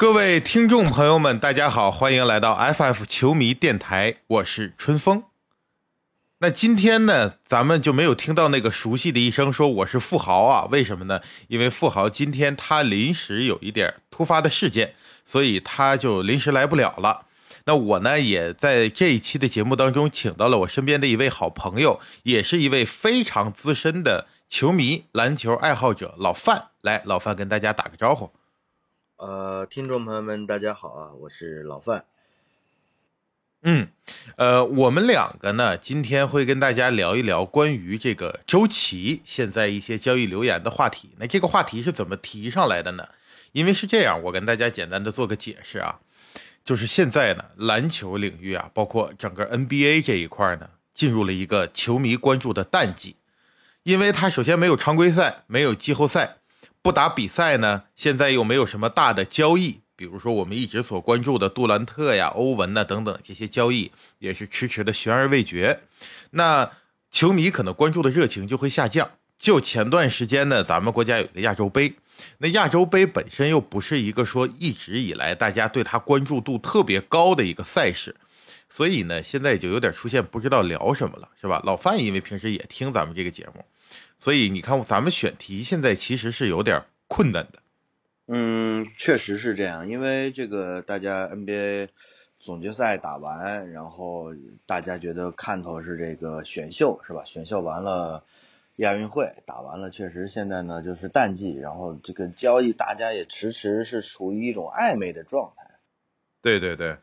各位听众朋友们，大家好，欢迎来到 FF 球迷电台，我是春风。那今天呢，咱们就没有听到那个熟悉的一声说我是富豪啊？为什么呢？因为富豪今天他临时有一点突发的事件，所以他就临时来不了了。那我呢，也在这一期的节目当中，请到了我身边的一位好朋友，也是一位非常资深的球迷、篮球爱好者老范。来，老范跟大家打个招呼。呃，听众朋友们，大家好啊，我是老范。嗯，呃，我们两个呢，今天会跟大家聊一聊关于这个周琦现在一些交易留言的话题。那这个话题是怎么提上来的呢？因为是这样，我跟大家简单的做个解释啊，就是现在呢，篮球领域啊，包括整个 NBA 这一块呢，进入了一个球迷关注的淡季，因为它首先没有常规赛，没有季后赛。不打比赛呢，现在又没有什么大的交易，比如说我们一直所关注的杜兰特呀、欧文呐等等这些交易，也是迟迟的悬而未决。那球迷可能关注的热情就会下降。就前段时间呢，咱们国家有个亚洲杯，那亚洲杯本身又不是一个说一直以来大家对它关注度特别高的一个赛事，所以呢，现在就有点出现不知道聊什么了，是吧？老范因为平时也听咱们这个节目。所以你看，咱们选题现在其实是有点困难的。嗯，确实是这样，因为这个大家 NBA 总决赛打完，然后大家觉得看头是这个选秀是吧？选秀完了，亚运会打完了，确实现在呢就是淡季，然后这个交易大家也迟迟是处于一种暧昧的状态。对对对，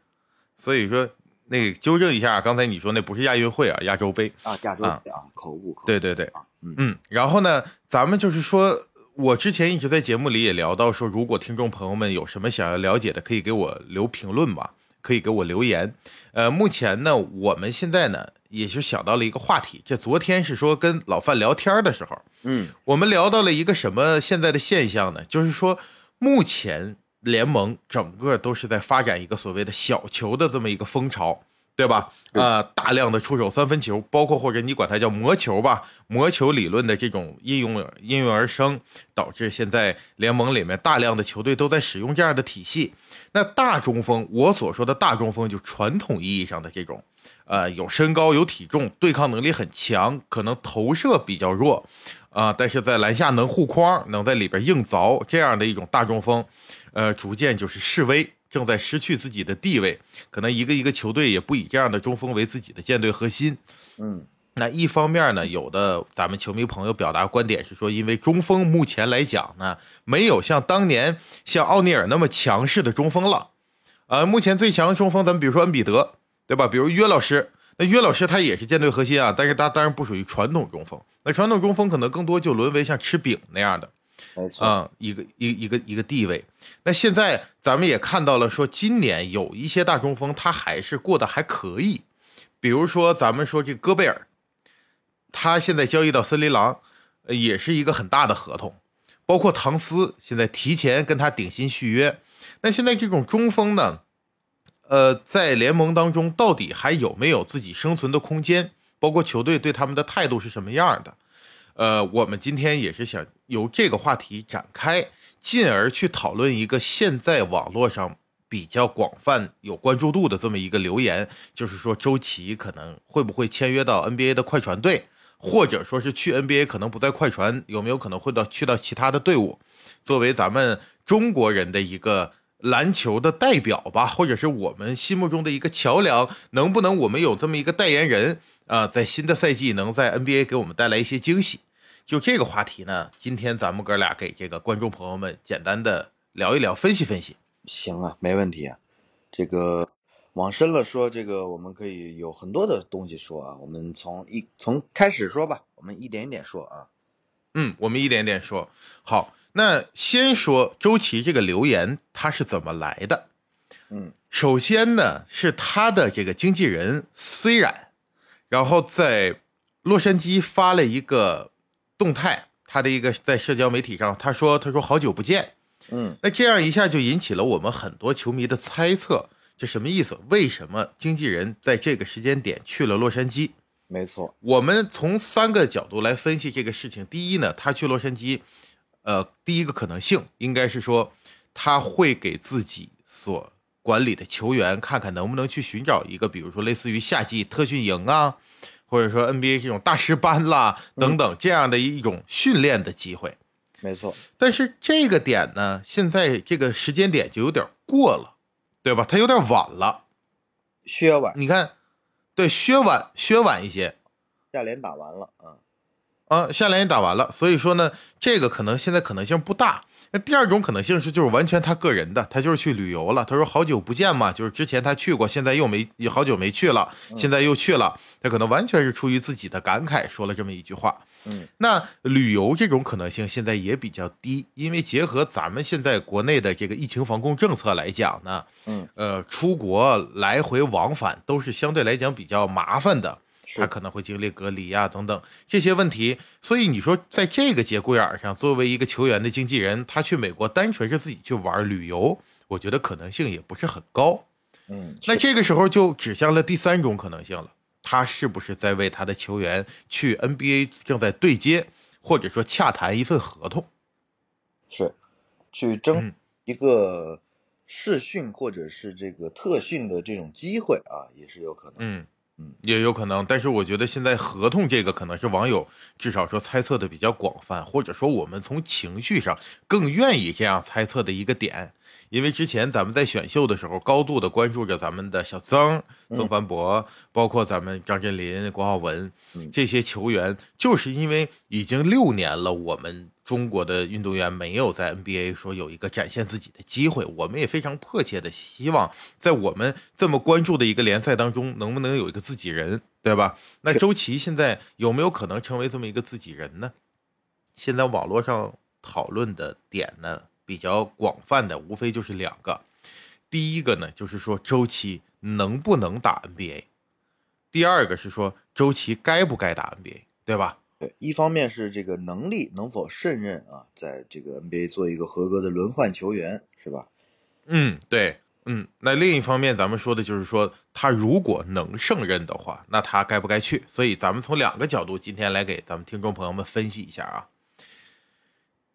所以说。那个纠正一下，刚才你说那不是亚运会啊，亚洲杯啊，亚洲杯啊，口误。对对对，嗯，然后呢，咱们就是说，我之前一直在节目里也聊到说，如果听众朋友们有什么想要了解的，可以给我留评论吧，可以给我留言。呃，目前呢，我们现在呢，也是想到了一个话题，这昨天是说跟老范聊天的时候，嗯，我们聊到了一个什么现在的现象呢？就是说，目前。联盟整个都是在发展一个所谓的小球的这么一个风潮，对吧？呃，大量的出手三分球，包括或者你管它叫魔球吧，魔球理论的这种应用应运而生，导致现在联盟里面大量的球队都在使用这样的体系。那大中锋，我所说的大中锋，就传统意义上的这种，呃，有身高、有体重、对抗能力很强，可能投射比较弱，啊，但是在篮下能护框，能在里边硬凿这样的一种大中锋。呃，逐渐就是示威，正在失去自己的地位，可能一个一个球队也不以这样的中锋为自己的舰队核心。嗯，那一方面呢，有的咱们球迷朋友表达观点是说，因为中锋目前来讲呢，没有像当年像奥尼尔那么强势的中锋了。呃，目前最强的中锋，咱们比如说恩比德，对吧？比如约老师，那约老师他也是舰队核心啊，但是他当然不属于传统中锋。那传统中锋可能更多就沦为像吃饼那样的。嗯，一个一一个一个地位。那现在咱们也看到了，说今年有一些大中锋，他还是过得还可以。比如说，咱们说这戈贝尔，他现在交易到森林狼，也是一个很大的合同。包括唐斯现在提前跟他顶薪续约。那现在这种中锋呢，呃，在联盟当中到底还有没有自己生存的空间？包括球队对他们的态度是什么样的？呃，我们今天也是想由这个话题展开，进而去讨论一个现在网络上比较广泛有关注度的这么一个留言，就是说周琦可能会不会签约到 NBA 的快船队，或者说是去 NBA 可能不在快船，有没有可能会到去到其他的队伍？作为咱们中国人的一个篮球的代表吧，或者是我们心目中的一个桥梁，能不能我们有这么一个代言人啊，在新的赛季能在 NBA 给我们带来一些惊喜？就这个话题呢，今天咱们哥俩给这个观众朋友们简单的聊一聊，分析分析。行啊，没问题啊。这个往深了说，这个我们可以有很多的东西说啊。我们从一从开始说吧，我们一点一点说啊。嗯，我们一点点说。好，那先说周琦这个留言，他是怎么来的？嗯，首先呢，是他的这个经纪人虽然，然后在洛杉矶发了一个。动态，他的一个在社交媒体上，他说：“他说好久不见。”嗯，那这样一下就引起了我们很多球迷的猜测，这什么意思？为什么经纪人在这个时间点去了洛杉矶？没错，我们从三个角度来分析这个事情。第一呢，他去洛杉矶，呃，第一个可能性应该是说他会给自己所管理的球员看看能不能去寻找一个，比如说类似于夏季特训营啊，或者说 NBA 这种大师班啦等等这样的一种训练的机会。没错，但是这个点呢，现在这个时间点就有点过了，对吧？它有点晚了，削晚。你看，对，削晚，削晚一些。夏联打完了啊，啊，夏联也打完了，所以说呢，这个可能现在可能性不大。那第二种可能性是，就是完全他个人的，他就是去旅游了。他说好久不见嘛，就是之前他去过，现在又没好久没去了，现在又去了，他可能完全是出于自己的感慨说了这么一句话。嗯，那旅游这种可能性现在也比较低，因为结合咱们现在国内的这个疫情防控政策来讲呢，嗯，呃，出国来回往返都是相对来讲比较麻烦的。他可能会经历隔离啊等等这些问题，所以你说在这个节骨眼上，作为一个球员的经纪人，他去美国单纯是自己去玩旅游，我觉得可能性也不是很高。嗯，那这个时候就指向了第三种可能性了，他是不是在为他的球员去 NBA 正在对接，或者说洽谈一份合同？是，去争一个试训或者是这个特训的这种机会啊，也是有可能。嗯。也有可能，但是我觉得现在合同这个可能是网友至少说猜测的比较广泛，或者说我们从情绪上更愿意这样猜测的一个点，因为之前咱们在选秀的时候高度的关注着咱们的小曾、曾凡博，包括咱们张镇麟、郭浩文这些球员，就是因为已经六年了，我们。中国的运动员没有在 NBA 说有一个展现自己的机会，我们也非常迫切的希望在我们这么关注的一个联赛当中，能不能有一个自己人，对吧？那周琦现在有没有可能成为这么一个自己人呢？现在网络上讨论的点呢比较广泛的，无非就是两个，第一个呢就是说周琦能不能打 NBA，第二个是说周琦该不该打 NBA，对吧？对，一方面是这个能力能否胜任啊，在这个 NBA 做一个合格的轮换球员，是吧？嗯，对，嗯，那另一方面，咱们说的就是说，他如果能胜任的话，那他该不该去？所以咱们从两个角度，今天来给咱们听众朋友们分析一下啊。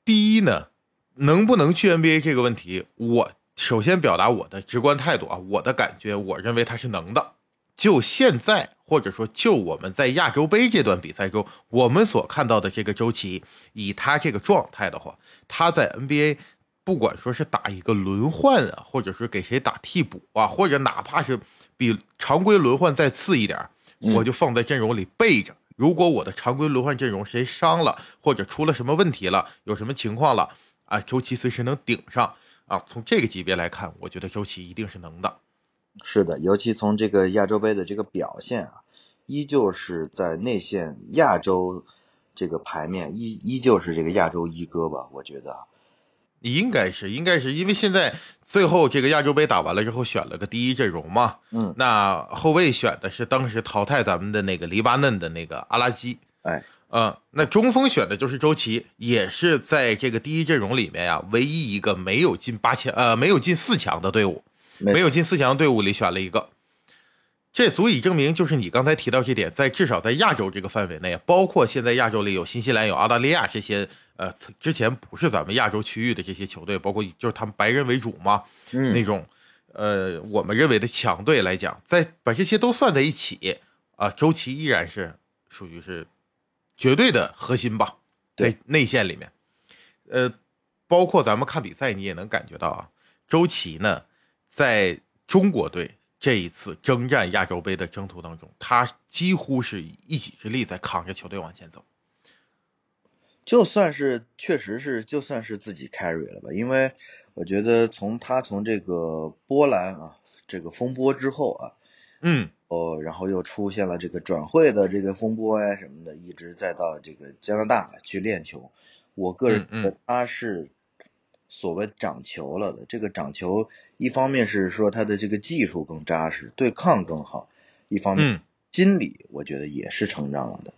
第一呢，能不能去 NBA 这个问题，我首先表达我的直观态度啊，我的感觉，我认为他是能的。就现在，或者说就我们在亚洲杯这段比赛中，我们所看到的这个周琦，以他这个状态的话，他在 NBA 不管说是打一个轮换啊，或者是给谁打替补啊，或者哪怕是比常规轮换再次一点，我就放在阵容里备着。如果我的常规轮换阵容谁伤了，或者出了什么问题了，有什么情况了啊，周琦随时能顶上啊。从这个级别来看，我觉得周琦一定是能的。是的，尤其从这个亚洲杯的这个表现啊，依旧是在内线亚洲这个牌面依依旧是这个亚洲一哥吧？我觉得应该是，应该是因为现在最后这个亚洲杯打完了之后选了个第一阵容嘛，嗯，那后卫选的是当时淘汰咱们的那个黎巴嫩的那个阿拉基，哎，嗯，那中锋选的就是周琦，也是在这个第一阵容里面呀，唯一一个没有进八强呃没有进四强的队伍。没有进四强队伍里选了一个，这足以证明，就是你刚才提到这点，在至少在亚洲这个范围内，包括现在亚洲里有新西兰、有澳大利亚这些，呃，之前不是咱们亚洲区域的这些球队，包括就是他们白人为主嘛，那种，呃，我们认为的强队来讲，在把这些都算在一起，啊，周琦依然是属于是绝对的核心吧，对内线里面，呃，包括咱们看比赛，你也能感觉到啊，周琦呢。在中国队这一次征战亚洲杯的征途当中，他几乎是以一己之力在扛着球队往前走。就算是确实是就算是自己 carry 了吧，因为我觉得从他从这个波兰啊这个风波之后啊，嗯哦，然后又出现了这个转会的这个风波呀什么的，一直再到这个加拿大去练球，我个人觉得他是。所谓长球了的这个长球，一方面是说他的这个技术更扎实，对抗更好；一方面心理我觉得也是成长了的。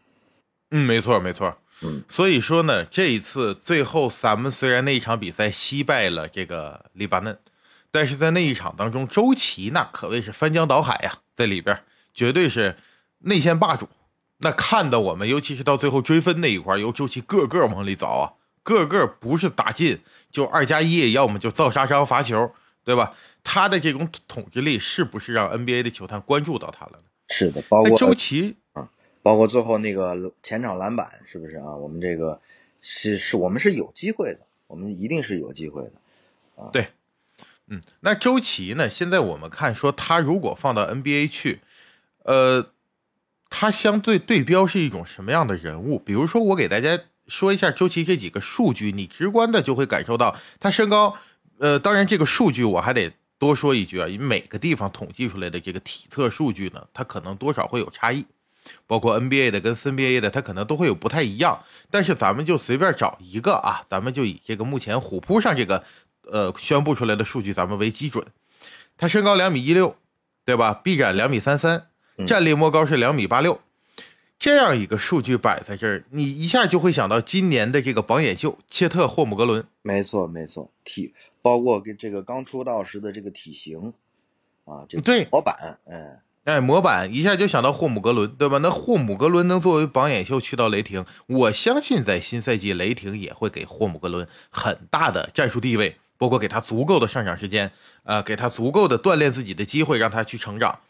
嗯，没错没错。嗯，所以说呢，这一次最后咱们虽然那一场比赛惜败了这个黎巴嫩，但是在那一场当中，周琦那可谓是翻江倒海呀，在里边绝对是内线霸主。那看的我们，尤其是到最后追分那一块，由周琦个个往里凿啊。个个不是打进就二加一，要么就造杀伤罚球，对吧？他的这种统治力是不是让 NBA 的球探关注到他了呢？是的，包括周琦啊，包括最后那个前场篮板，是不是啊？我们这个是是我们是有机会的，我们一定是有机会的啊。对，嗯，那周琦呢？现在我们看说他如果放到 NBA 去，呃，他相对对标是一种什么样的人物？比如说，我给大家说一下周琦这几个数据，你直观的就会感受到他身高。呃，当然这个数据我还得。多说一句啊，因为每个地方统计出来的这个体测数据呢，它可能多少会有差异，包括 NBA 的跟 CBA 的，它可能都会有不太一样。但是咱们就随便找一个啊，咱们就以这个目前虎扑上这个呃宣布出来的数据咱们为基准。他身高两米一六，对吧？臂展两米三三，站立摸高是两米八六，这样一个数据摆在这儿，你一下就会想到今年的这个榜眼秀切特霍姆格伦。没错，没错，体。包括跟这个刚出道时的这个体型，啊，这对模板，嗯，哎，模板一下就想到霍姆格伦，对吧？那霍姆格伦能作为榜眼秀去到雷霆，我相信在新赛季雷霆也会给霍姆格伦很大的战术地位，包括给他足够的上场时间，呃，给他足够的锻炼自己的机会，让他去成长。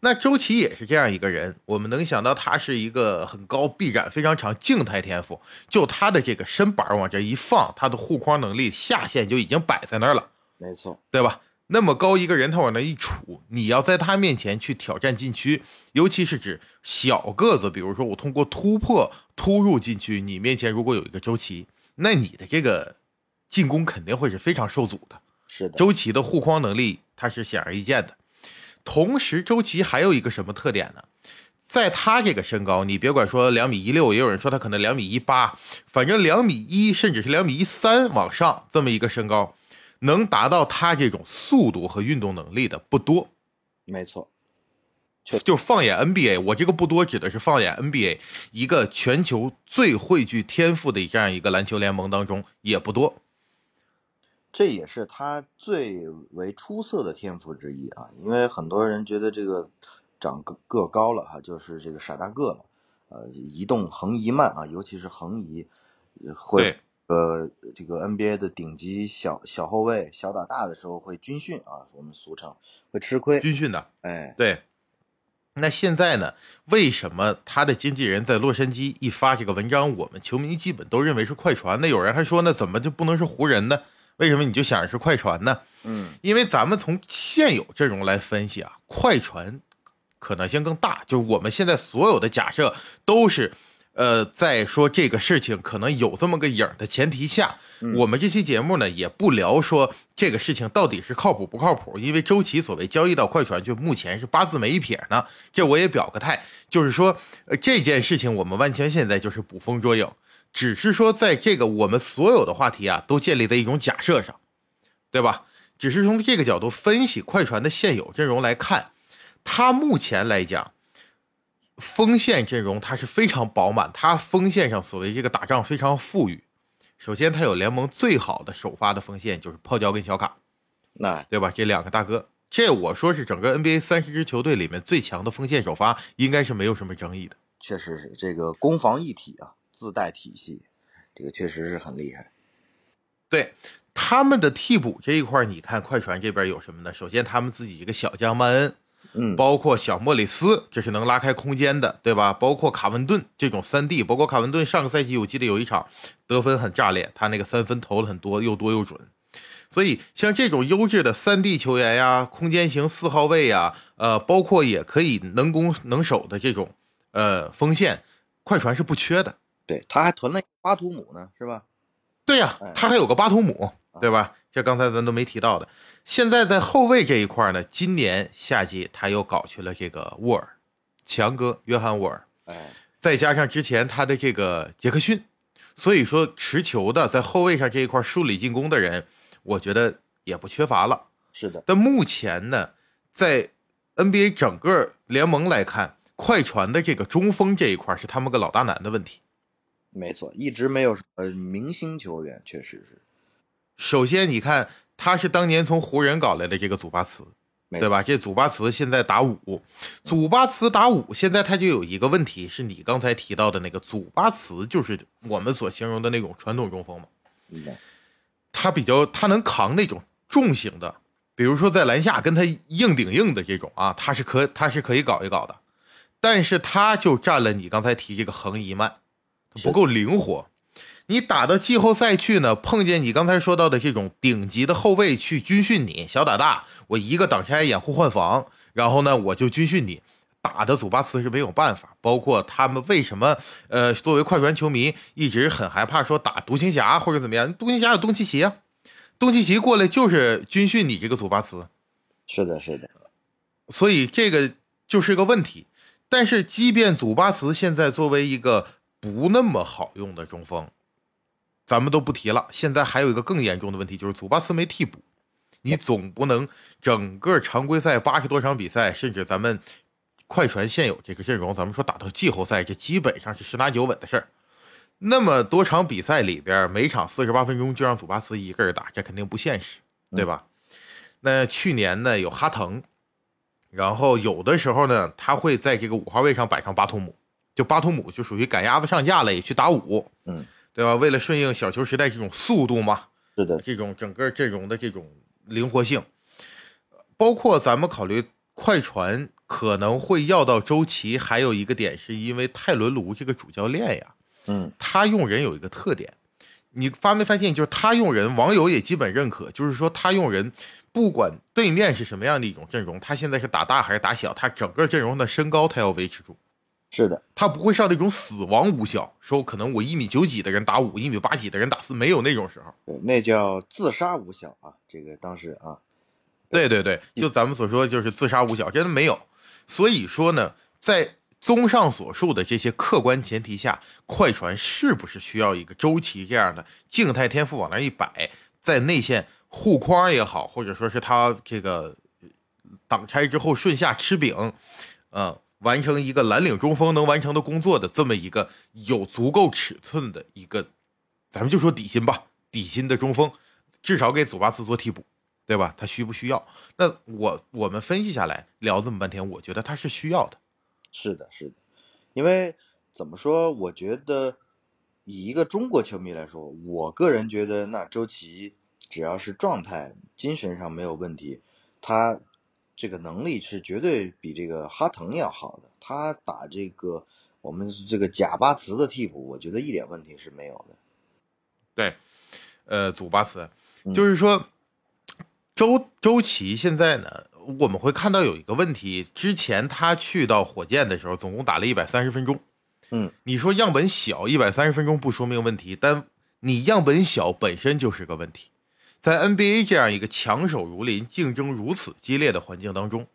那周琦也是这样一个人，我们能想到他是一个很高臂展、非常长静态天赋，就他的这个身板往这一放，他的护框能力下限就已经摆在那儿了。没错，对吧？那么高一个人，他往那一杵，你要在他面前去挑战禁区，尤其是指小个子，比如说我通过突破突入禁区，你面前如果有一个周琦，那你的这个进攻肯定会是非常受阻的。是的，周琦的护框能力，他是显而易见的。同时，周琦还有一个什么特点呢？在他这个身高，你别管说两米一六，也有人说他可能两米一八，反正两米一甚至是两米一三往上这么一个身高，能达到他这种速度和运动能力的不多。没错，就放眼 NBA，我这个不多指的是放眼 NBA 一个全球最汇聚天赋的这样一个篮球联盟当中也不多。这也是他最为出色的天赋之一啊，因为很多人觉得这个长个个高了哈，就是这个傻大个了，呃，移动横移慢啊，尤其是横移会呃这个 NBA 的顶级小小后卫小打大的时候会军训啊，我们俗称会吃亏军训的，哎，对。那现在呢？为什么他的经纪人在洛杉矶一发这个文章，我们球迷基本都认为是快船？那有人还说，那怎么就不能是湖人呢？为什么你就想着是快船呢？嗯，因为咱们从现有阵容来分析啊，快船可能性更大。就是我们现在所有的假设都是，呃，在说这个事情可能有这么个影儿的前提下，我们这期节目呢也不聊说这个事情到底是靠谱不靠谱。因为周琦所谓交易到快船，就目前是八字没一撇呢。这我也表个态，就是说，呃，这件事情我们完全现在就是捕风捉影。只是说，在这个我们所有的话题啊，都建立在一种假设上，对吧？只是从这个角度分析快船的现有阵容来看，他目前来讲，锋线阵容它是非常饱满，它锋线上所谓这个打仗非常富裕。首先，他有联盟最好的首发的锋线，就是泡椒跟小卡，那对吧？这两个大哥，这我说是整个 NBA 三十支球队里面最强的锋线首发，应该是没有什么争议的。确实是这个攻防一体啊。自带体系，这个确实是很厉害。对他们的替补这一块，你看快船这边有什么呢？首先，他们自己一个小将曼恩，嗯，包括小莫里斯，这是能拉开空间的，对吧？包括卡文顿这种三 D，包括卡文顿上个赛季我记得有一场得分很炸裂，他那个三分投了很多，又多又准。所以像这种优质的三 D 球员呀，空间型四号位呀，呃，包括也可以能攻能守的这种呃锋线，快船是不缺的。对，他还囤了巴图姆呢，是吧？对呀，他还有个巴图姆，对吧？这刚才咱都没提到的。现在在后卫这一块呢，今年夏季他又搞去了这个沃尔，强哥约翰沃尔，哎，再加上之前他的这个杰克逊，所以说持球的在后卫上这一块梳理进攻的人，我觉得也不缺乏了。是的，但目前呢，在 NBA 整个联盟来看，快船的这个中锋这一块是他们个老大难的问题。没错，一直没有什么明星球员，确实是。首先，你看他是当年从湖人搞来的这个祖巴茨，对吧？这祖巴茨现在打五，祖巴茨打五，现在他就有一个问题，是你刚才提到的那个祖巴茨，就是我们所形容的那种传统中锋嘛？明白。他比较他能扛那种重型的，比如说在篮下跟他硬顶硬的这种啊，他是可他是可以搞一搞的，但是他就占了你刚才提这个横移慢，不够灵活。你打到季后赛去呢，碰见你刚才说到的这种顶级的后卫去军训你，小打大，我一个挡拆掩护换防，然后呢我就军训你，打的祖巴茨是没有办法。包括他们为什么呃作为快船球迷一直很害怕说打独行侠或者怎么样，独行侠有东契奇啊，东契奇过来就是军训你这个祖巴茨，是的，是的，所以这个就是个问题。但是即便祖巴茨现在作为一个不那么好用的中锋。咱们都不提了。现在还有一个更严重的问题，就是祖巴茨没替补。你总不能整个常规赛八十多场比赛，甚至咱们快船现有这个阵容，咱们说打到季后赛，这基本上是十拿九稳的事儿。那么多场比赛里边，每场四十八分钟就让祖巴茨一个人打，这肯定不现实，对吧？那去年呢有哈腾，然后有的时候呢他会在这个五号位上摆上巴图姆，就巴图姆就属于赶鸭子上架了，也去打五，嗯。对吧？为了顺应小球时代这种速度嘛，是的，这种整个阵容的这种灵活性，包括咱们考虑快船可能会要到周琦，还有一个点是因为泰伦卢这个主教练呀，嗯，他用人有一个特点，你发没发现？就是他用人，网友也基本认可，就是说他用人，不管对面是什么样的一种阵容，他现在是打大还是打小，他整个阵容的身高他要维持住。是的，他不会上那种死亡无效，说可能我一米九几的人打五，一米八几的人打四，没有那种时候。对，那叫自杀无效啊，这个当时啊，对对对，就咱们所说就是自杀无效，真的没有。所以说呢，在综上所述的这些客观前提下，快船是不是需要一个周琦这样的静态天赋往那一摆，在内线护框也好，或者说是他这个挡拆之后顺下吃饼，嗯。完成一个蓝领中锋能完成的工作的这么一个有足够尺寸的一个，咱们就说底薪吧，底薪的中锋，至少给祖巴茨做替补，对吧？他需不需要？那我我们分析下来聊这么半天，我觉得他是需要的。是的，是的，因为怎么说？我觉得以一个中国球迷来说，我个人觉得，那周琦只要是状态、精神上没有问题，他。这个能力是绝对比这个哈腾要好的。他打这个我们这个贾巴茨的替补，我觉得一点问题是没有的。对，呃，祖巴茨，就是说周周琦现在呢，我们会看到有一个问题，之前他去到火箭的时候，总共打了一百三十分钟。嗯，你说样本小，一百三十分钟不说明问题，但你样本小本身就是个问题。在 NBA 这样一个强手如林、竞争如此激烈的环境当中，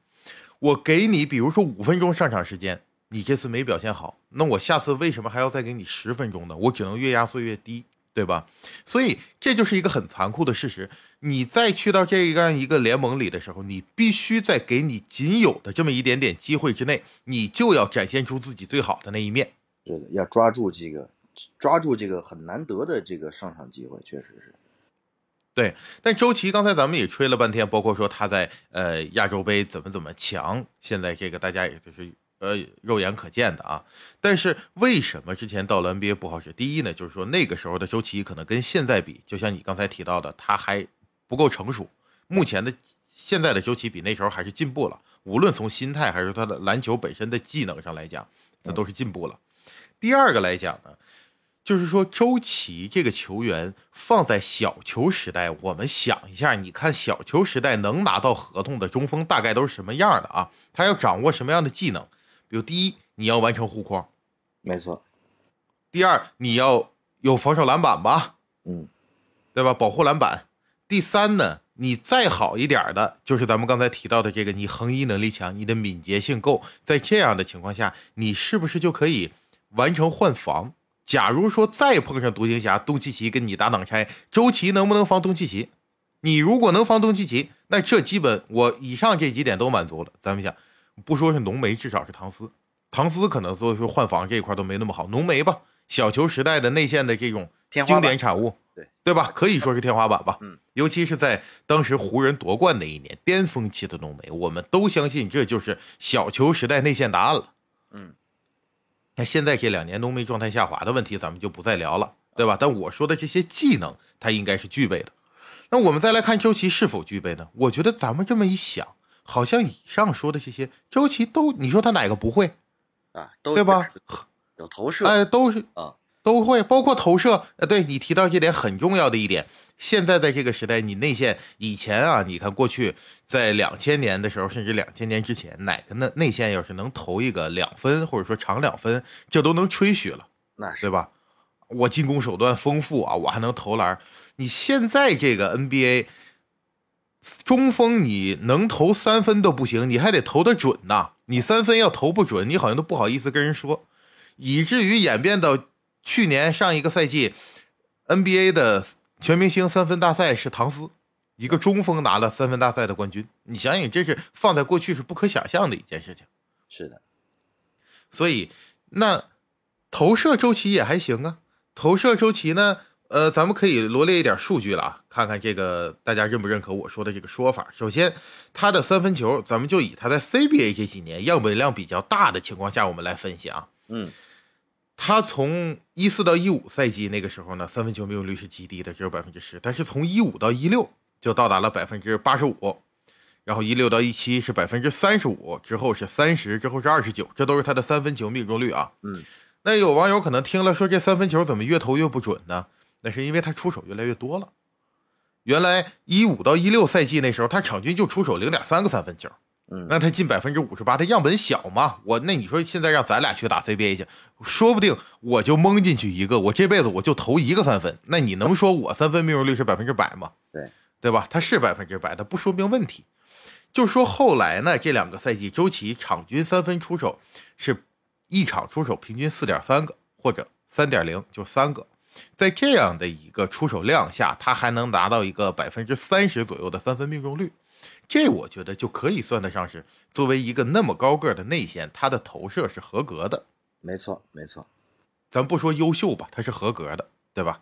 我给你，比如说五分钟上场时间，你这次没表现好，那我下次为什么还要再给你十分钟呢？我只能越压缩越低，对吧？所以这就是一个很残酷的事实。你再去到这样一个联盟里的时候，你必须在给你仅有的这么一点点机会之内，你就要展现出自己最好的那一面。对的，要抓住这个，抓住这个很难得的这个上场机会，确实是。对，但周琦刚才咱们也吹了半天，包括说他在呃亚洲杯怎么怎么强，现在这个大家也就是呃肉眼可见的啊。但是为什么之前到了 NBA 不好使？第一呢，就是说那个时候的周琦可能跟现在比，就像你刚才提到的，他还不够成熟。目前的现在的周琦比那时候还是进步了，无论从心态还是他的篮球本身的技能上来讲，那都是进步了。第二个来讲呢。就是说，周琦这个球员放在小球时代，我们想一下，你看小球时代能拿到合同的中锋大概都是什么样的啊？他要掌握什么样的技能？比如，第一，你要完成护框，没错；第二，你要有防守篮板吧，嗯，对吧？保护篮板。第三呢，你再好一点的，就是咱们刚才提到的这个，你横移能力强，你的敏捷性够，在这样的情况下，你是不是就可以完成换防？假如说再碰上独行侠，东契奇跟你打挡拆，周琦能不能防东契奇？你如果能防东契奇，那这基本我以上这几点都满足了。咱们讲，不说是浓眉，至少是唐斯。唐斯可能说是换防这一块都没那么好，浓眉吧，小球时代的内线的这种经典产物，对对吧？可以说是天花板吧。嗯，尤其是在当时湖人夺冠那一年，巅峰期的浓眉，我们都相信这就是小球时代内线答案了。嗯。那现在这两年浓眉状态下滑的问题，咱们就不再聊了，对吧？但我说的这些技能，他应该是具备的。那我们再来看周琦是否具备呢？我觉得咱们这么一想，好像以上说的这些，周琦都，你说他哪个不会啊？都对吧？有投射，哎，都是啊，都会，包括投射。呃，对你提到这点很重要的一点，现在在这个时代，你内线以前啊，你看过去在两千年的时候，甚至两千年之前，哪个内内线要是能投一个两分或者说长两分，这都能吹嘘了，那是对吧？我进攻手段丰富啊，我还能投篮。你现在这个 NBA 中锋，你能投三分都不行，你还得投得准呐。你三分要投不准，你好像都不好意思跟人说，以至于演变到去年上一个赛季 NBA 的全明星三分大赛是唐斯，一个中锋拿了三分大赛的冠军。你想想，这是放在过去是不可想象的一件事情。是的，所以那投射周期也还行啊。投射周期呢？呃，咱们可以罗列一点数据了，看看这个大家认不认可我说的这个说法。首先，他的三分球，咱们就以他在 CBA 这几年样本量比较大的情况下，我们来分析啊。嗯，他从一四到一五赛季那个时候呢，三分球命中率是极低的，只有百分之十。但是从一五到一六就到达了百分之八十五，然后一六到一七是百分之三十五，之后是三十，之后是二十九，这都是他的三分球命中率啊。嗯，那有网友可能听了说，这三分球怎么越投越不准呢？那是因为他出手越来越多了。原来一五到一六赛季那时候，他场均就出手零点三个三分球，嗯，那他进百分之五十八，他样本小嘛。我那你说现在让咱俩去打 CBA 去，说不定我就蒙进去一个，我这辈子我就投一个三分。那你能说我三分命中率是百分之百吗？对，对吧？他是百分之百，他不说明问题。就说后来呢，这两个赛季周琦场均三分出手是一场出手平均四点三个或者三点零，就三个。在这样的一个出手量下，他还能达到一个百分之三十左右的三分命中率，这我觉得就可以算得上是作为一个那么高个的内线，他的投射是合格的。没错，没错。咱不说优秀吧，他是合格的，对吧？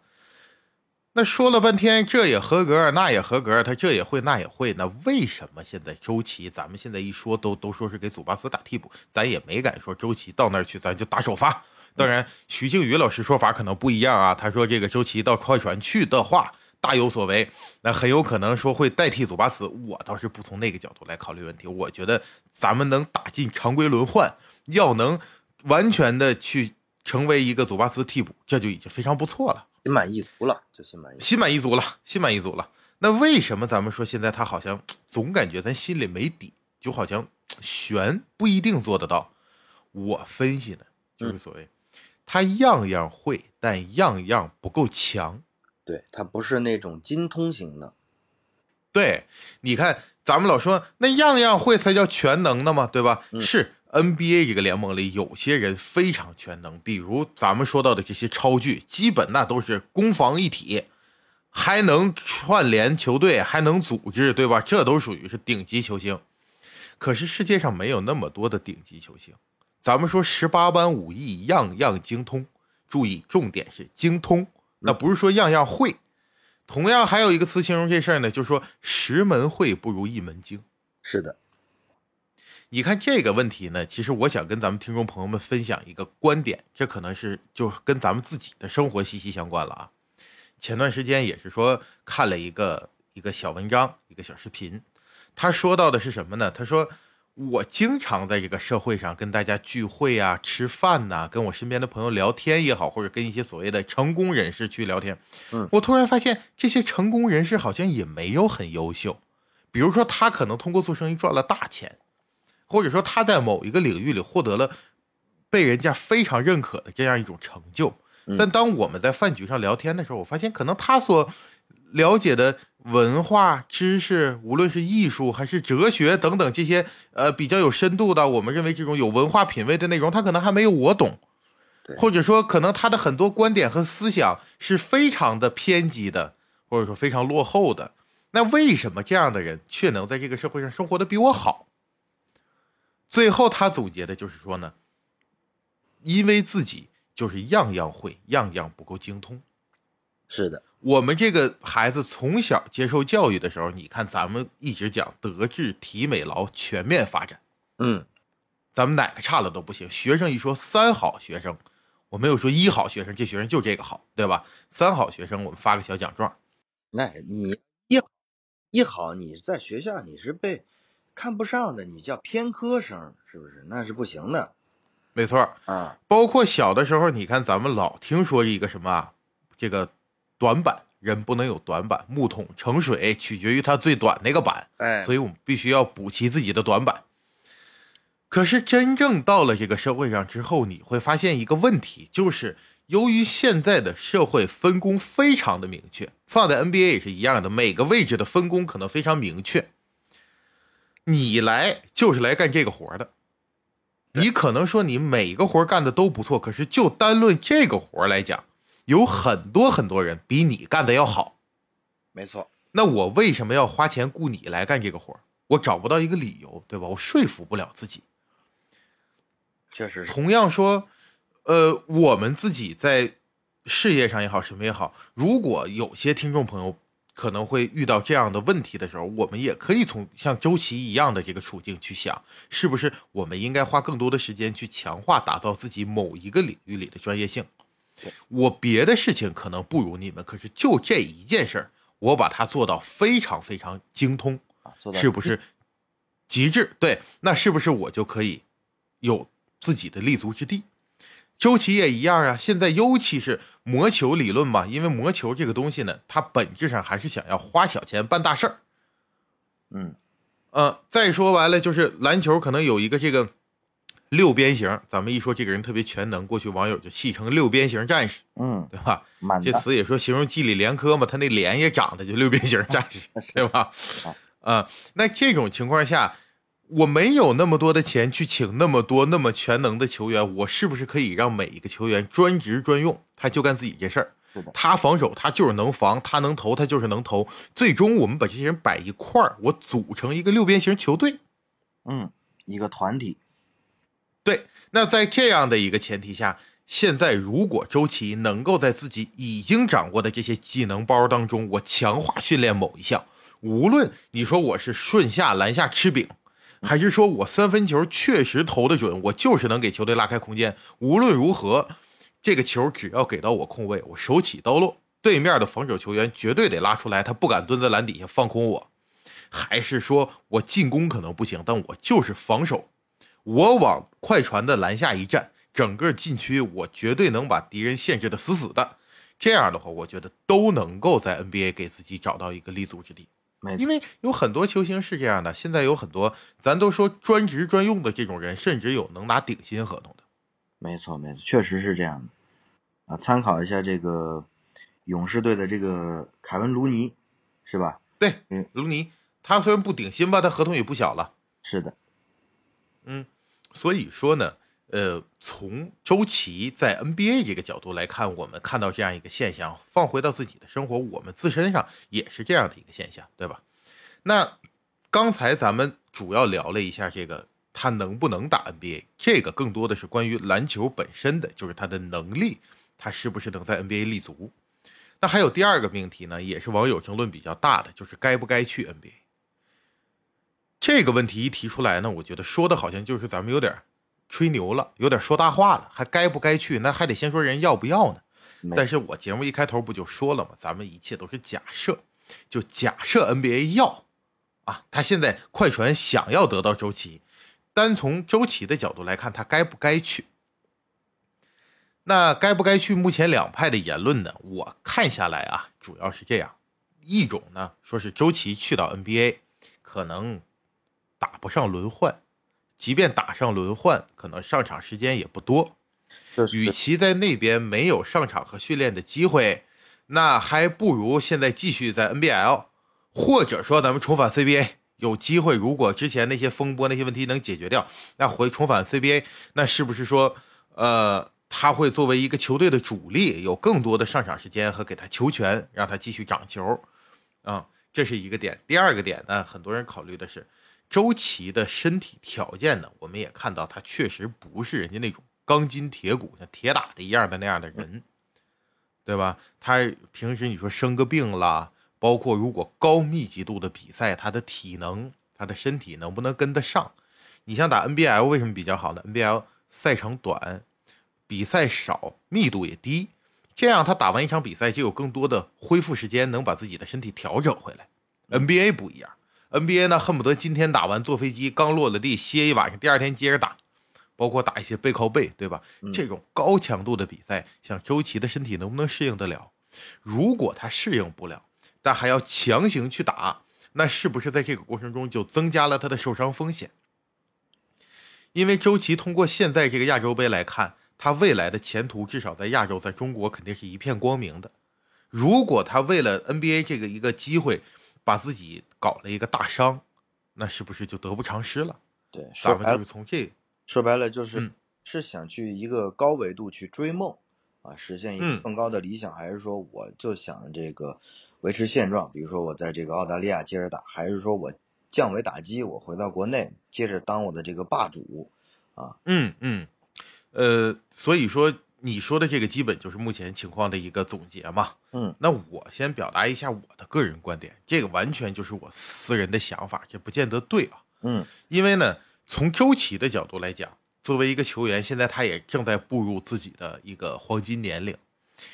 那说了半天，这也合格，那也合格，他这也会，那也会，那为什么现在周琦，咱们现在一说都都说是给祖巴茨打替补，咱也没敢说周琦到那儿去，咱就打首发。当然，徐静宇老师说法可能不一样啊。他说，这个周琦到快船去的话，大有所为，那很有可能说会代替祖巴茨。我倒是不从那个角度来考虑问题。我觉得咱们能打进常规轮换，要能完全的去成为一个祖巴茨替补，这就已经非常不错了。心满意足了，就心满意，心满意足了，心满意足了。那为什么咱们说现在他好像总感觉咱心里没底，就好像悬，不一定做得到？我分析呢，就是所谓。他样样会，但样样不够强。对他不是那种精通型的。对，你看，咱们老说那样样会才叫全能的嘛，对吧？是 NBA 这个联盟里有些人非常全能，比如咱们说到的这些超巨，基本那都是攻防一体，还能串联球队，还能组织，对吧？这都属于是顶级球星。可是世界上没有那么多的顶级球星。咱们说十八般武艺样样精通，注意重点是精通，那不是说样样会。同样还有一个词形容这事儿呢，就是说十门会不如一门精。是的，你看这个问题呢，其实我想跟咱们听众朋友们分享一个观点，这可能是就跟咱们自己的生活息息相关了啊。前段时间也是说看了一个一个小文章，一个小视频，他说到的是什么呢？他说。我经常在这个社会上跟大家聚会啊、吃饭呐，跟我身边的朋友聊天也好，或者跟一些所谓的成功人士去聊天。嗯，我突然发现这些成功人士好像也没有很优秀。比如说，他可能通过做生意赚了大钱，或者说他在某一个领域里获得了被人家非常认可的这样一种成就。但当我们在饭局上聊天的时候，我发现可能他所了解的。文化知识，无论是艺术还是哲学等等这些，呃，比较有深度的，我们认为这种有文化品位的内容，他可能还没有我懂，或者说，可能他的很多观点和思想是非常的偏激的，或者说非常落后的。那为什么这样的人却能在这个社会上生活的比我好？最后他总结的就是说呢，因为自己就是样样会，样样不够精通。是的。我们这个孩子从小接受教育的时候，你看咱们一直讲德智体美劳全面发展，嗯，咱们哪个差了都不行。学生一说三好学生，我没有说一好学生，这学生就这个好，对吧？三好学生我们发个小奖状，那你一一好，你在学校你是被看不上的，你叫偏科生，是不是？那是不行的。没错啊，包括小的时候，你看咱们老听说一个什么啊，这个短板，人不能有短板，木桶盛水取决于它最短那个板，哎，所以我们必须要补齐自己的短板。可是真正到了这个社会上之后，你会发现一个问题，就是由于现在的社会分工非常的明确，放在 NBA 也是一样的，每个位置的分工可能非常明确。你来就是来干这个活的，你可能说你每个活干的都不错，可是就单论这个活来讲，有很多很多人比你干的要好。没错，那我为什么要花钱雇你来干这个活我找不到一个理由，对吧？我说服不了自己。确实。同样说，呃，我们自己在事业上也好，什么也好，如果有些听众朋友可能会遇到这样的问题的时候，我们也可以从像周琦一样的这个处境去想，是不是我们应该花更多的时间去强化、打造自己某一个领域里的专业性？我别的事情可能不如你们，可是就这一件事儿，我把它做到非常非常精通，是不是极致？对，那是不是我就可以有？自己的立足之地，周琦也一样啊。现在尤其是魔球理论嘛，因为魔球这个东西呢，它本质上还是想要花小钱办大事儿。嗯，呃，再说完了就是篮球可能有一个这个六边形，咱们一说这个人特别全能，过去网友就戏称六边形战士。嗯，对吧？这词也说形容基里连科嘛，他那脸也长得就六边形战士，对吧？啊，那这种情况下。我没有那么多的钱去请那么多那么全能的球员，我是不是可以让每一个球员专职专用？他就干自己这事儿。他防守，他就是能防；他能投，他就是能投。最终，我们把这些人摆一块儿，我组成一个六边形球队。嗯，一个团体。对。那在这样的一个前提下，现在如果周琦能够在自己已经掌握的这些技能包当中，我强化训练某一项，无论你说我是顺下篮下吃饼。还是说我三分球确实投的准，我就是能给球队拉开空间。无论如何，这个球只要给到我空位，我手起刀落，对面的防守球员绝对得拉出来，他不敢蹲在篮底下放空我。还是说我进攻可能不行，但我就是防守，我往快船的篮下一站，整个禁区我绝对能把敌人限制的死死的。这样的话，我觉得都能够在 NBA 给自己找到一个立足之地。因为有很多球星是这样的，现在有很多咱都说专职专用的这种人，甚至有能拿顶薪合同的。没错，没错，确实是这样的啊。参考一下这个勇士队的这个凯文·卢尼，是吧？对，嗯，卢尼，他虽然不顶薪吧，他合同也不小了。是的，嗯，所以说呢。呃，从周琦在 NBA 这个角度来看，我们看到这样一个现象，放回到自己的生活，我们自身上也是这样的一个现象，对吧？那刚才咱们主要聊了一下这个他能不能打 NBA，这个更多的是关于篮球本身的，就是他的能力，他是不是能在 NBA 立足？那还有第二个命题呢，也是网友争论比较大的，就是该不该去 NBA。这个问题一提出来呢，我觉得说的好像就是咱们有点。吹牛了，有点说大话了，还该不该去？那还得先说人要不要呢。但是我节目一开头不就说了吗？咱们一切都是假设，就假设 NBA 要啊，他现在快船想要得到周琦，单从周琦的角度来看，他该不该去？那该不该去？目前两派的言论呢，我看下来啊，主要是这样一种呢，说是周琦去到 NBA 可能打不上轮换。即便打上轮换，可能上场时间也不多。与其在那边没有上场和训练的机会，那还不如现在继续在 NBL，或者说咱们重返 CBA。有机会，如果之前那些风波、那些问题能解决掉，那回重返 CBA，那是不是说，呃，他会作为一个球队的主力，有更多的上场时间和给他球权，让他继续长球？啊，这是一个点。第二个点呢，很多人考虑的是。周琦的身体条件呢？我们也看到他确实不是人家那种钢筋铁骨、像铁打的一样的那样的人，对吧？他平时你说生个病了，包括如果高密集度的比赛，他的体能、他的身体能不能跟得上？你像打 NBL 为什么比较好呢？NBL 赛程短，比赛少，密度也低，这样他打完一场比赛就有更多的恢复时间，能把自己的身体调整回来。NBA 不一样，NBA 呢恨不得今天打完坐飞机刚落了地歇一晚上，第二天接着打，包括打一些背靠背，对吧？这种高强度的比赛，像周琦的身体能不能适应得了？如果他适应不了，但还要强行去打，那是不是在这个过程中就增加了他的受伤风险？因为周琦通过现在这个亚洲杯来看，他未来的前途至少在亚洲，在中国肯定是一片光明的。如果他为了 NBA 这个一个机会，把自己搞了一个大伤，那是不是就得不偿失了？对，咱们就是从这说白了就是是想去一个高维度去追梦啊，实现一个更高的理想，还是说我就想这个维持现状？比如说我在这个澳大利亚接着打，还是说我？降维打击，我回到国内，接着当我的这个霸主，啊，嗯嗯，呃，所以说你说的这个基本就是目前情况的一个总结嘛，嗯，那我先表达一下我的个人观点，这个完全就是我私人的想法，这不见得对啊，嗯，因为呢，从周琦的角度来讲，作为一个球员，现在他也正在步入自己的一个黄金年龄，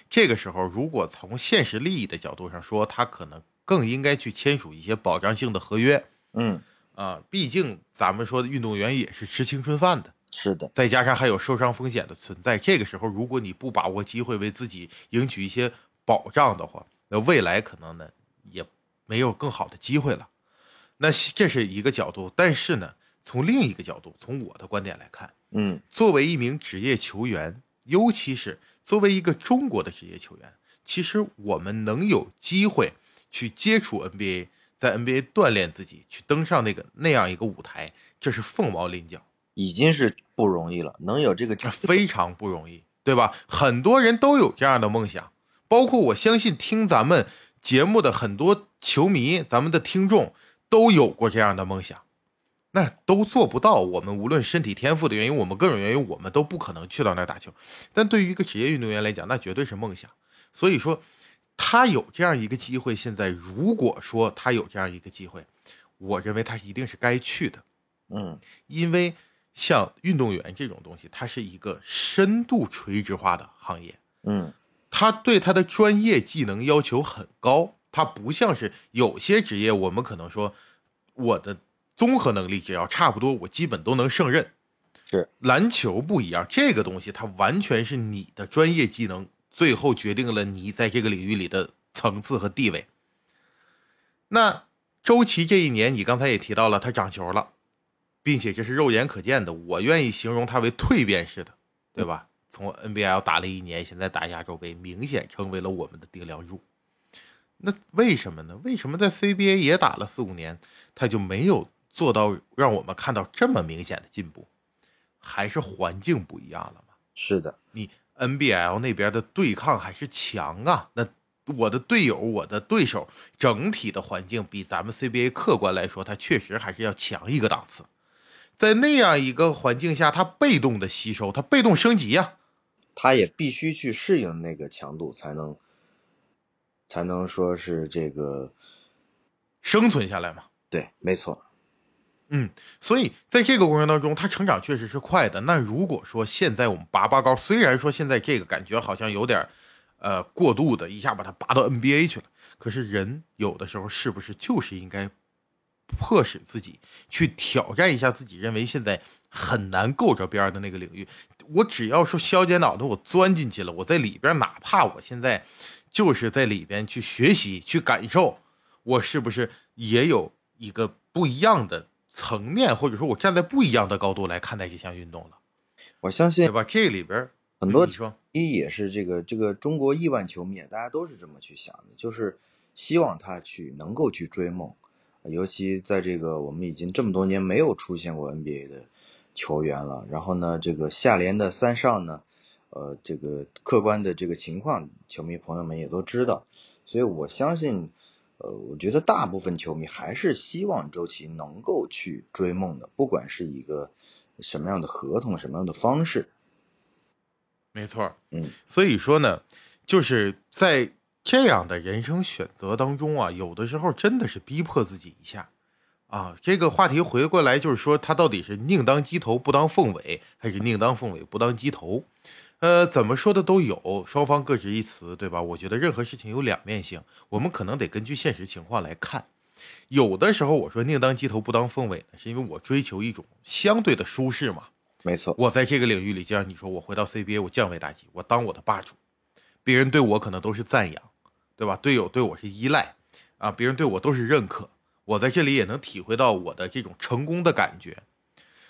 这个时候如果从现实利益的角度上说，他可能更应该去签署一些保障性的合约。嗯。啊，毕竟咱们说的运动员也是吃青春饭的，是的。再加上还有受伤风险的存在，这个时候如果你不把握机会，为自己赢取一些保障的话，那未来可能呢也没有更好的机会了。那这是一个角度，但是呢，从另一个角度，从我的观点来看，嗯，作为一名职业球员，尤其是作为一个中国的职业球员，其实我们能有机会去接触 NBA。在 NBA 锻炼自己，去登上那个那样一个舞台，这是凤毛麟角，已经是不容易了。能有这个，非常不容易，对吧？很多人都有这样的梦想，包括我相信听咱们节目的很多球迷，咱们的听众都有过这样的梦想，那都做不到。我们无论身体天赋的原因，我们各种原因，我们都不可能去到那儿打球。但对于一个职业运动员来讲，那绝对是梦想。所以说。他有这样一个机会，现在如果说他有这样一个机会，我认为他一定是该去的，嗯，因为像运动员这种东西，它是一个深度垂直化的行业，嗯，他对他的专业技能要求很高，他不像是有些职业，我们可能说我的综合能力只要差不多，我基本都能胜任，是篮球不一样，这个东西它完全是你的专业技能。最后决定了你在这个领域里的层次和地位。那周琦这一年，你刚才也提到了，他长球了，并且这是肉眼可见的。我愿意形容它为蜕变式的，对吧？从 NBL 打了一年，现在打亚洲杯，明显成为了我们的顶梁柱。那为什么呢？为什么在 CBA 也打了四五年，他就没有做到让我们看到这么明显的进步？还是环境不一样了吗？是的，你。NBL 那边的对抗还是强啊，那我的队友、我的对手整体的环境比咱们 CBA 客观来说，它确实还是要强一个档次。在那样一个环境下，他被动的吸收，他被动升级呀，他也必须去适应那个强度，才能才能说是这个生存下来嘛。对，没错。嗯，所以在这个过程当中，他成长确实是快的。那如果说现在我们拔拔高，虽然说现在这个感觉好像有点，呃，过度的，一下把他拔到 NBA 去了，可是人有的时候是不是就是应该迫使自己去挑战一下自己认为现在很难够着边的那个领域？我只要说削尖脑袋，我钻进去了，我在里边，哪怕我现在就是在里边去学习、去感受，我是不是也有一个不一样的？层面，或者说我站在不一样的高度来看待这项运动了。我相信，对吧？这里边很多一也是这个这个中国亿万球迷，大家都是这么去想的，就是希望他去能够去追梦。尤其在这个我们已经这么多年没有出现过 NBA 的球员了，然后呢，这个下联的三上呢，呃，这个客观的这个情况，球迷朋友们也都知道，所以我相信。呃，我觉得大部分球迷还是希望周琦能够去追梦的，不管是一个什么样的合同、什么样的方式。没错，嗯，所以说呢，就是在这样的人生选择当中啊，有的时候真的是逼迫自己一下啊。这个话题回过来就是说，他到底是宁当鸡头不当凤尾，还是宁当凤尾不当鸡头？呃，怎么说的都有，双方各执一词，对吧？我觉得任何事情有两面性，我们可能得根据现实情况来看。有的时候我说宁当鸡头不当凤尾呢，是因为我追求一种相对的舒适嘛。没错，我在这个领域里，就像你说，我回到 CBA，我降维打击，我当我的霸主，别人对我可能都是赞扬，对吧？队友对我是依赖啊，别人对我都是认可，我在这里也能体会到我的这种成功的感觉。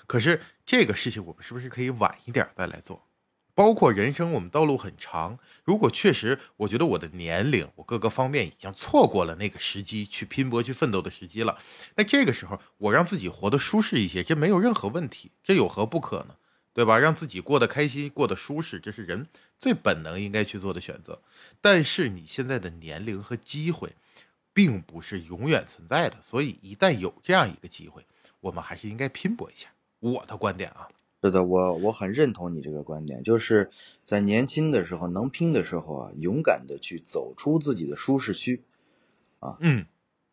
可是这个事情，我们是不是可以晚一点再来做？包括人生，我们道路很长。如果确实，我觉得我的年龄，我各个方面已经错过了那个时机去拼搏、去奋斗的时机了。那这个时候，我让自己活得舒适一些，这没有任何问题，这有何不可呢？对吧？让自己过得开心、过得舒适，这是人最本能应该去做的选择。但是你现在的年龄和机会，并不是永远存在的，所以一旦有这样一个机会，我们还是应该拼搏一下。我的观点啊。是的，我我很认同你这个观点，就是在年轻的时候能拼的时候啊，勇敢的去走出自己的舒适区，啊，嗯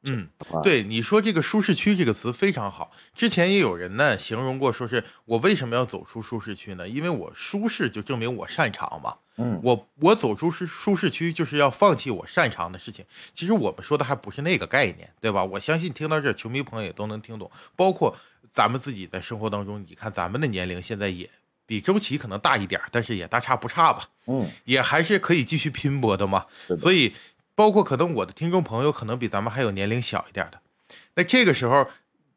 嗯，对，你说这个舒适区这个词非常好。之前也有人呢形容过，说是我为什么要走出舒适区呢？因为我舒适就证明我擅长嘛。嗯，我我走出是舒适区就是要放弃我擅长的事情。其实我们说的还不是那个概念，对吧？我相信听到这，球迷朋友也都能听懂，包括。咱们自己在生活当中，你看咱们的年龄现在也比周琦可能大一点，但是也大差不差吧。嗯，也还是可以继续拼搏的嘛。所以，包括可能我的听众朋友可能比咱们还有年龄小一点的，那这个时候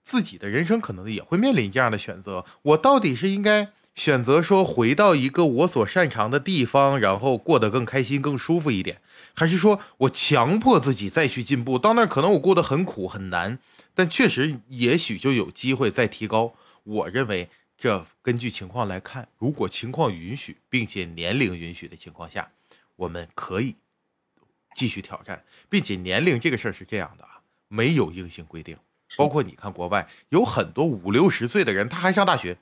自己的人生可能也会面临这样的选择：我到底是应该选择说回到一个我所擅长的地方，然后过得更开心、更舒服一点，还是说我强迫自己再去进步？到那可能我过得很苦很难。但确实，也许就有机会再提高。我认为，这根据情况来看，如果情况允许，并且年龄允许的情况下，我们可以继续挑战，并且年龄这个事儿是这样的啊，没有硬性规定。包括你看，国外有很多五六十岁的人，他还上大学。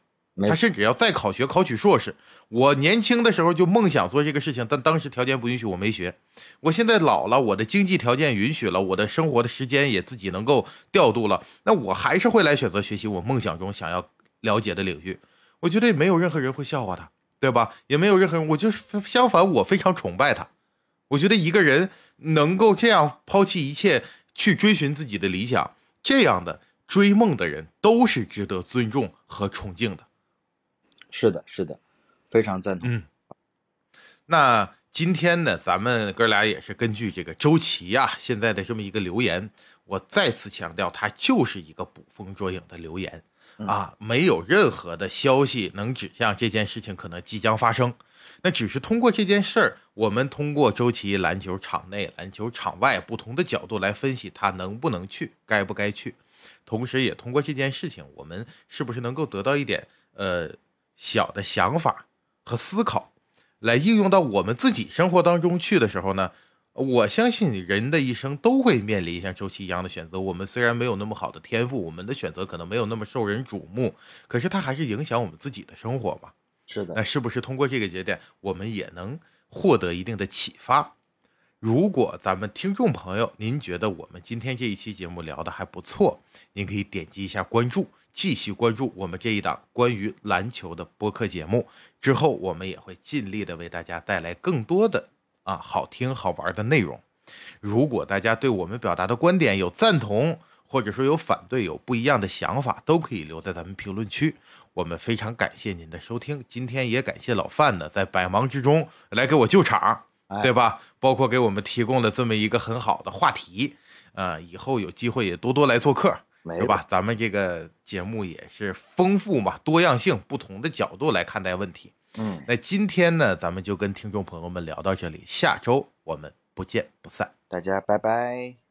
他甚至要再考学，考取硕士。我年轻的时候就梦想做这个事情，但当时条件不允许，我没学。我现在老了，我的经济条件允许了，我的生活的时间也自己能够调度了，那我还是会来选择学习我梦想中想要了解的领域。我觉得也没有任何人会笑话他，对吧？也没有任何人，我就相反，我非常崇拜他。我觉得一个人能够这样抛弃一切去追寻自己的理想，这样的追梦的人都是值得尊重和崇敬的。是的，是的，非常赞同。嗯，那今天呢，咱们哥俩也是根据这个周琦呀现在的这么一个留言，我再次强调，他就是一个捕风捉影的留言啊，没有任何的消息能指向这件事情可能即将发生。那只是通过这件事儿，我们通过周琦篮球场内、篮球场外不同的角度来分析他能不能去，该不该去，同时也通过这件事情，我们是不是能够得到一点呃。小的想法和思考，来应用到我们自己生活当中去的时候呢，我相信人的一生都会面临像周琦一样的选择。我们虽然没有那么好的天赋，我们的选择可能没有那么受人瞩目，可是它还是影响我们自己的生活嘛。是的，那是不是通过这个节点，我们也能获得一定的启发？如果咱们听众朋友您觉得我们今天这一期节目聊的还不错，您可以点击一下关注。继续关注我们这一档关于篮球的播客节目，之后我们也会尽力的为大家带来更多的啊好听好玩的内容。如果大家对我们表达的观点有赞同，或者说有反对，有不一样的想法，都可以留在咱们评论区。我们非常感谢您的收听，今天也感谢老范呢，在百忙之中来给我救场，对吧？包括给我们提供了这么一个很好的话题，呃，以后有机会也多多来做客。对吧？咱们这个节目也是丰富嘛，多样性，不同的角度来看待问题。嗯，那今天呢，咱们就跟听众朋友们聊到这里，下周我们不见不散，大家拜拜。